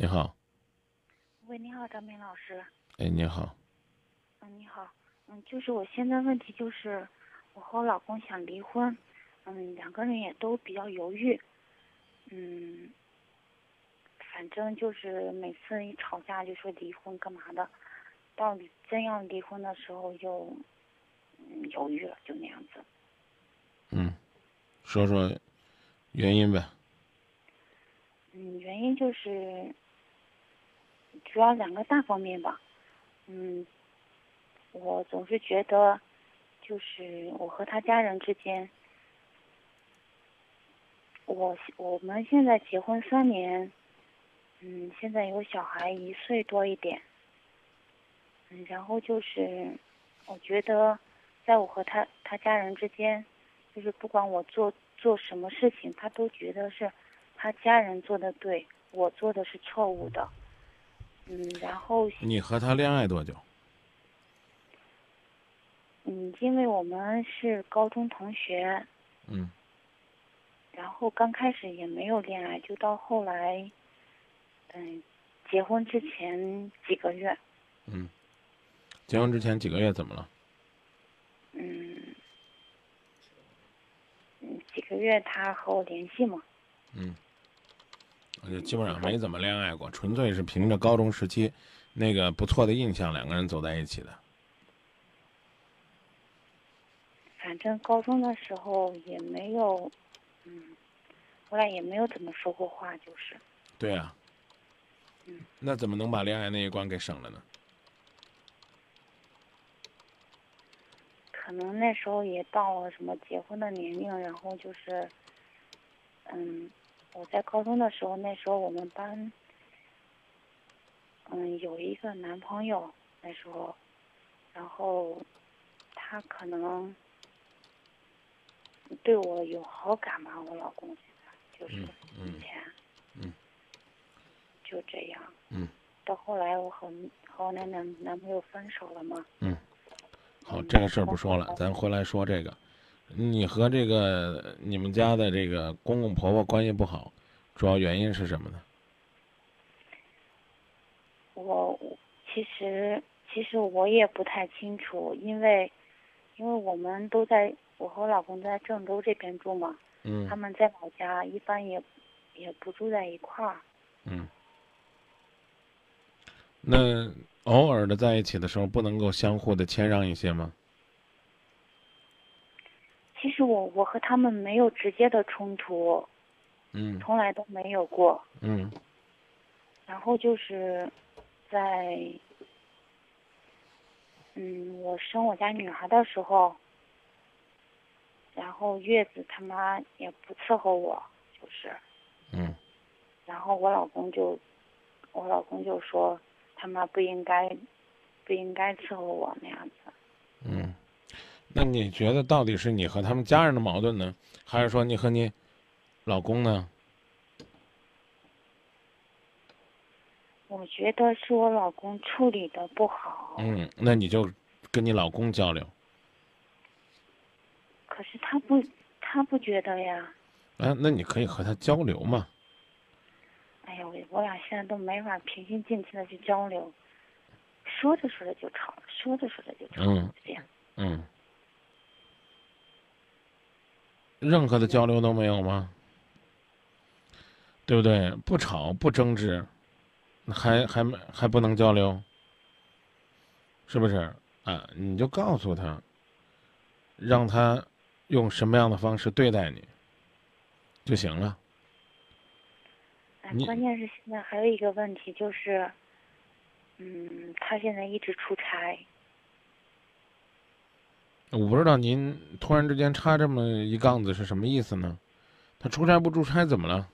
你好，喂，你好，张明老师。哎，你好，嗯，你好，嗯，就是我现在问题就是，我和我老公想离婚，嗯，两个人也都比较犹豫，嗯，反正就是每次一吵架就说离婚干嘛的，到底真要离婚的时候就，嗯，犹豫了，就那样子。嗯，说说原因呗。嗯，原因就是主要两个大方面吧。嗯，我总是觉得，就是我和他家人之间，我我们现在结婚三年，嗯，现在有小孩一岁多一点。嗯，然后就是，我觉得，在我和他他家人之间，就是不管我做做什么事情，他都觉得是他家人做的对，我做的是错误的。嗯，然后你和他恋爱多久？嗯，因为我们是高中同学，嗯然后刚开始也没有恋爱，就到后来，嗯，结婚之前几个月，嗯，结婚之前几个月怎么了？嗯，嗯，几个月他和我联系嘛，嗯，我就基本上没怎么恋爱过，纯粹是凭着高中时期那个不错的印象，两个人走在一起的。反正高中的时候也没有，嗯，我俩也没有怎么说过话，就是，对啊。嗯。那怎么能把恋爱那一关给省了呢？可能那时候也到了什么结婚的年龄，然后就是，嗯，我在高中的时候，那时候我们班，嗯，有一个男朋友，那时候，然后他可能对我有好感吧，我老公现在就是以前，嗯，就这样，嗯，到后来我和和我那男男朋友分手了嘛，嗯。好，这个事儿不说了，咱回来说这个。你和这个你们家的这个公公婆婆关系不好，主要原因是什么呢？我我其实其实我也不太清楚，因为因为我们都在我和我老公在郑州这边住嘛，嗯他们在老家一般也也不住在一块儿。嗯。那偶尔的在一起的时候，不能够相互的谦让一些吗？其实我我和他们没有直接的冲突，嗯从来都没有过。嗯然后就是在嗯我生我家女孩的时候，然后月子他妈也不伺候我，就是。嗯然后我老公就，我老公就说他妈不应该，不应该伺候我那样子。嗯。那你觉得到底是你和他们家人的矛盾呢，还是说你和你老公呢？我觉得是我老公处理的不好，嗯，那你就跟你老公交流。可是他不，他不觉得呀。啊，那你可以和他交流嘛。哎呀，我我俩现在都没法平心静气的去交流，说着说着就吵了，说着说着就吵了，嗯这样。嗯。任何的交流都没有吗？对不对？不吵不争执，还还没还不能交流，是不是？啊，你就告诉他，让他用什么样的方式对待你就行了。关键是现在还有一个问题就是，嗯，他现在一直出差，我不知道您突然之间插这么一杠子是什么意思呢？他出差不出差怎么了？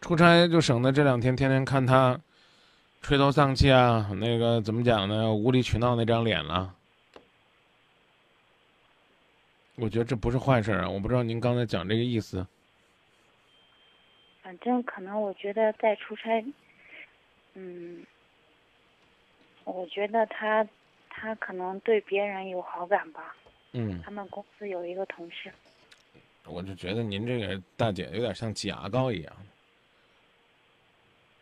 出差就省得这两天天天看他垂头丧气啊，那个怎么讲呢？无理取闹那张脸了。我觉得这不是坏事啊！我不知道您刚才讲这个意思。反正可能我觉得在出差，嗯，我觉得他他可能对别人有好感吧。嗯，他们公司有一个同事，我就觉得您这个大姐有点像挤牙膏一样。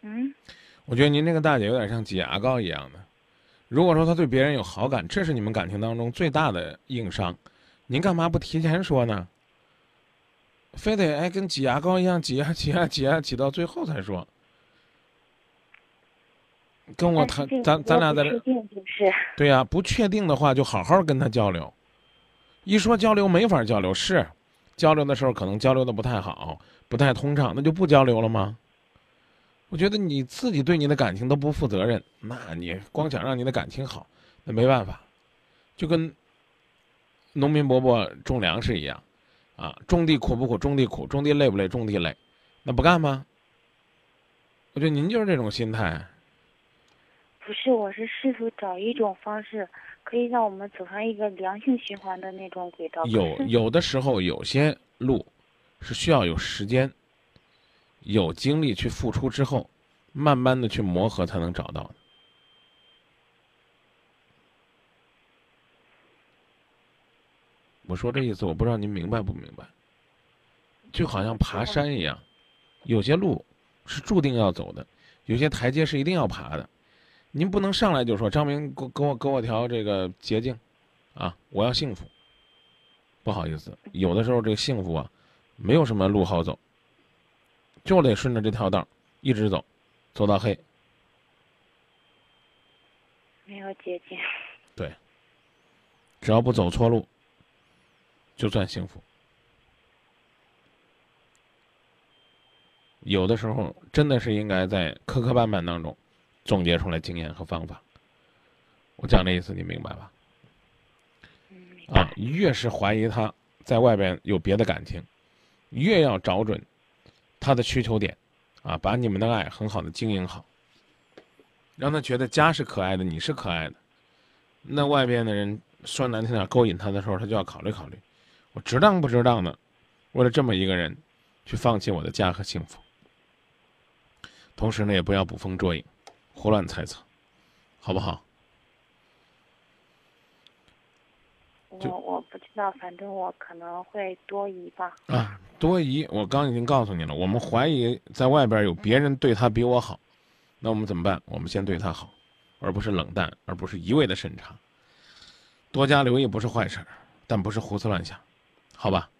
嗯，我觉得您这个大姐有点像挤牙膏一样的。如果说她对别人有好感，这是你们感情当中最大的硬伤，您干嘛不提前说呢？非得哎跟挤牙膏一样挤啊挤啊挤啊挤到最后才说。跟我谈，咱咱俩在这，就是对呀，不确定的话就好好跟他交流。一说交流没法交流，是交流的时候可能交流的不太好，不太通畅，那就不交流了吗？我觉得你自己对你的感情都不负责任，那你光想让你的感情好，那没办法，就跟农民伯伯种粮食一样，啊，种地苦不苦？种地苦，种地累不累？种地累，那不干吗？我觉得您就是这种心态。不是，我是试图找一种方式，可以让我们走上一个良性循环的那种轨道。有有的时候，有些路是需要有时间、有精力去付出之后，慢慢的去磨合才能找到的。我说这意思，我不知道您明白不明白。就好像爬山一样，有些路是注定要走的，有些台阶是一定要爬的。您不能上来就说张明给给我给我条这个捷径，啊，我要幸福。不好意思，有的时候这个幸福啊，没有什么路好走，就得顺着这条道一直走，走到黑。没有捷径。对。只要不走错路，就算幸福。有的时候真的是应该在磕磕绊绊当中。总结出来经验和方法，我讲的意思你明白吧？啊，越是怀疑他在外边有别的感情，越要找准他的需求点，啊，把你们的爱很好的经营好，让他觉得家是可爱的，你是可爱的。那外边的人说难听点勾引他的时候，他就要考虑考虑，我值当不值当的，为了这么一个人，去放弃我的家和幸福。同时呢，也不要捕风捉影。胡乱猜测，好不好？我我不知道，反正我可能会多疑吧。啊，多疑！我刚已经告诉你了，我们怀疑在外边有别人对他比我好，那我们怎么办？我们先对他好，而不是冷淡，而不是一味的审查。多加留意不是坏事，但不是胡思乱想，好吧？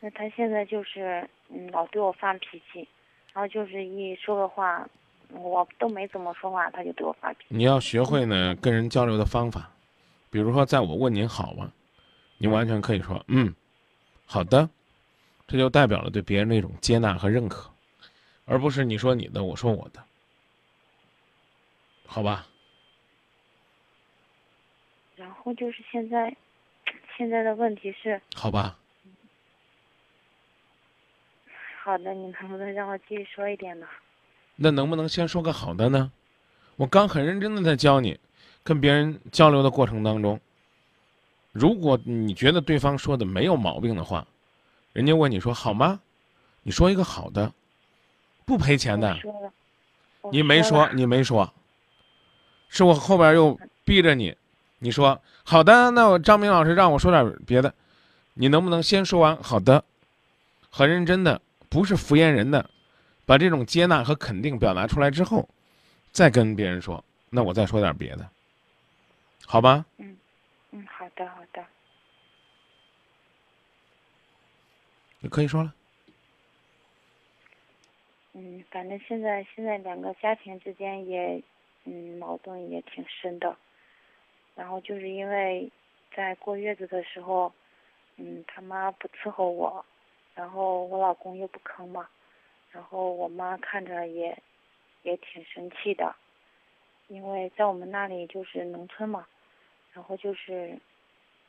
那他现在就是嗯，老对我发脾气，然后就是一说个话。我都没怎么说话，他就对我发脾气。你要学会呢跟人交流的方法，比如说，在我问您好吗，您完全可以说嗯，好的，这就代表了对别人的一种接纳和认可，而不是你说你的，我说我的，好吧？然后就是现在，现在的问题是，好吧？好的，你能不能让我继续说一点呢？那能不能先说个好的呢？我刚很认真的在教你，跟别人交流的过程当中，如果你觉得对方说的没有毛病的话，人家问你说好吗？你说一个好的，不赔钱的。你没说，你没说，是我后边又逼着你，你说好的，那我张明老师让我说点别的，你能不能先说完好的？很认真的，不是敷衍人的。把这种接纳和肯定表达出来之后，再跟别人说，那我再说点别的，好吧？嗯，嗯，好的，好的。你可以说了。嗯，反正现在现在两个家庭之间也，嗯，矛盾也挺深的。然后就是因为在过月子的时候，嗯，他妈不伺候我，然后我老公又不吭嘛。然后我妈看着也，也挺生气的，因为在我们那里就是农村嘛，然后就是，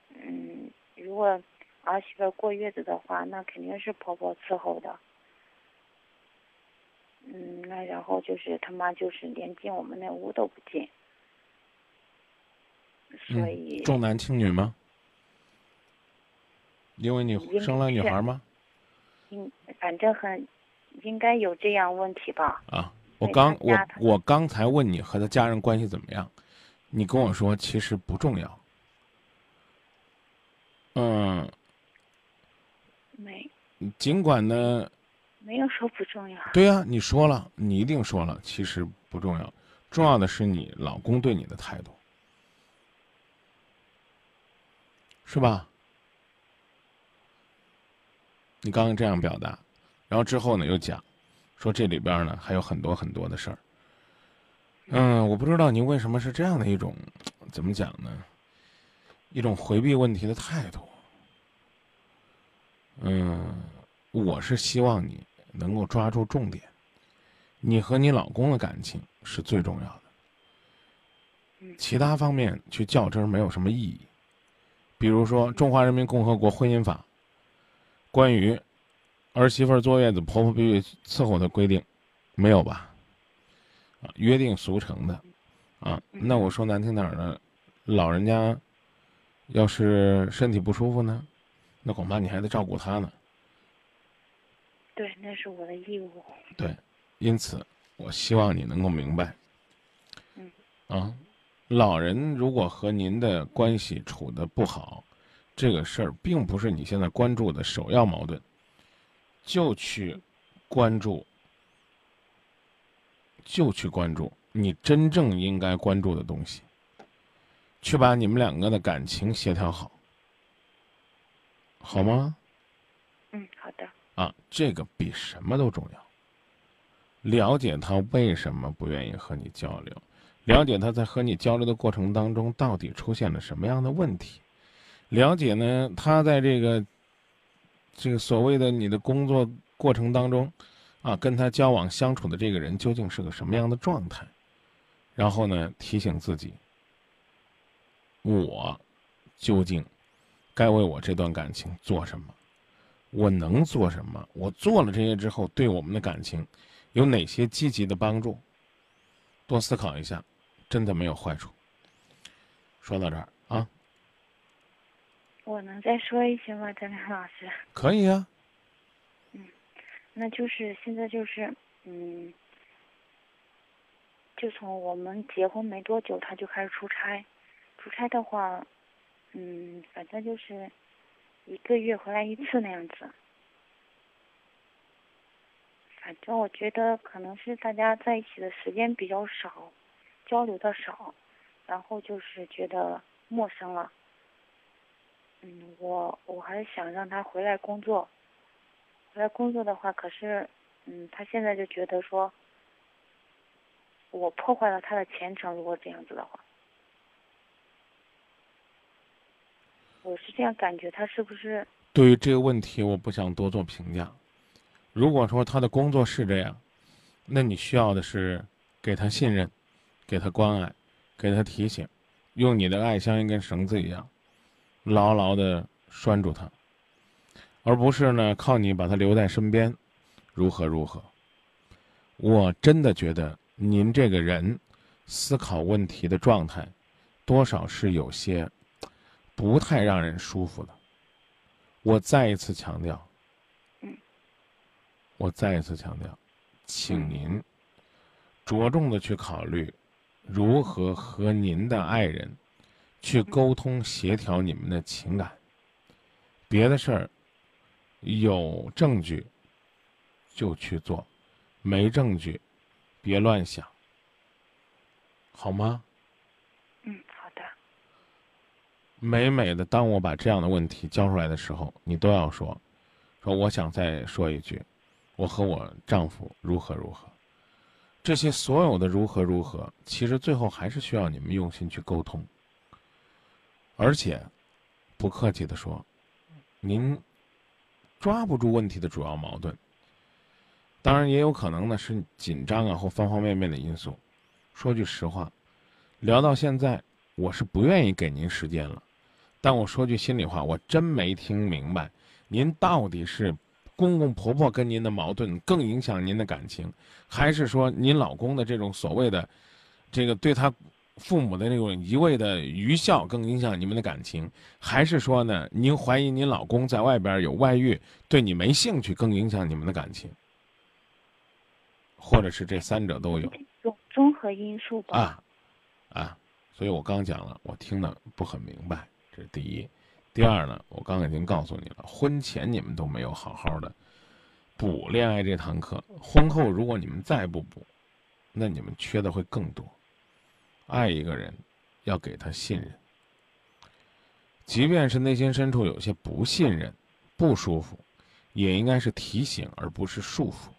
嗯，如果儿媳妇过月子的话，那肯定是婆婆伺候的，嗯，那然后就是他妈就是连进我们那屋都不进，所以重男轻女吗？因为你生了女孩吗？嗯，反正很。应该有这样问题吧？啊，我刚我我刚才问你和他家人关系怎么样，你跟我说其实不重要。嗯。没。尽管呢，没有说不重要。对呀、你说了，你一定说了，其实不重要，重要的是你老公对你的态度，是吧？你刚刚这样表达，然后之后呢又讲，说这里边呢还有很多很多的事儿。嗯，我不知道您为什么是这样的一种，怎么讲呢？一种回避问题的态度。嗯，我是希望你能够抓住重点，你和你老公的感情是最重要的，嗯其他方面去较真儿没有什么意义。比如说《中华人民共和国婚姻法》关于儿媳妇儿坐月子婆婆必须伺候的规定，没有吧？啊，约定俗成的，啊，那我说难听点儿呢，老人家要是身体不舒服呢，那恐怕你还得照顾他呢。对，那是我的义务。对，因此我希望你能够明白，嗯，啊，老人如果和您的关系处得不好，这个事儿并不是你现在关注的首要矛盾，就去关注，就去关注你真正应该关注的东西，去把你们两个的感情协调好，好吗？嗯，好的。啊，这个比什么都重要。了解他为什么不愿意和你交流，了解他在和你交流的过程当中到底出现了什么样的问题，了解呢他在这个这个所谓的你的工作过程当中，啊，跟他交往相处的这个人究竟是个什么样的状态，然后呢提醒自己，我究竟该为我这段感情做什么。我能做什么？我做了这些之后，对我们的感情有哪些积极的帮助？多思考一下，真的没有坏处。说到这儿，我能再说一些吗，张亮老师？可以啊，嗯那就是现在就是，嗯，就从我们结婚没多久，他就开始出差。出差的话，嗯，反正就是一个月回来一次那样子。反正我觉得可能是大家在一起的时间比较少，交流的少，然后就是觉得陌生了。嗯，我我还是想让他回来工作。回来工作的话，可是，嗯，他现在就觉得说，我破坏了他的前程。如果这样子的话，我是这样感觉，他是不是？对于这个问题，我不想多做评价。如果说他的工作是这样，那你需要的是给他信任，给他关爱，给他提醒，用你的爱像一根绳子一样，牢牢的拴住他，而不是呢靠你把他留在身边，如何如何。我真的觉得您这个人思考问题的状态，多少是有些不太让人舒服的。我再一次强调，嗯，我再一次强调，请您着重的去考虑如何和您的爱人去沟通协调你们的情感。别的事儿有证据就去做，没证据别乱想，好吗？嗯，好的。每每的，当我把这样的问题交出来的时候，你都要说，说我想再说一句，我和我丈夫如何如何，这些所有的如何如何，其实最后还是需要你们用心去沟通。而且，不客气的说，您抓不住问题的主要矛盾，当然也有可能呢是紧张啊或方方面面的因素。说句实话，聊到现在，我是不愿意给您时间了。但我说句心里话，我真没听明白，您到底是公公婆婆跟您的矛盾更影响您的感情，还是说您老公的这种所谓的这个对他父母的那种一味的愚孝更影响你们的感情，还是说呢，您怀疑您老公在外边有外遇，对你没兴趣更影响你们的感情，或者是这三者都有？综综合因素吧。啊，啊，所以我刚讲了，我听得不很明白，这是第一。第二呢，我刚刚已经告诉你了，婚前你们都没有好好的补恋爱这堂课。婚后如果你们再不补，那你们缺的会更多。爱一个人，要给他信任，即便是内心深处有些不信任、不舒服，也应该是提醒而不是束缚。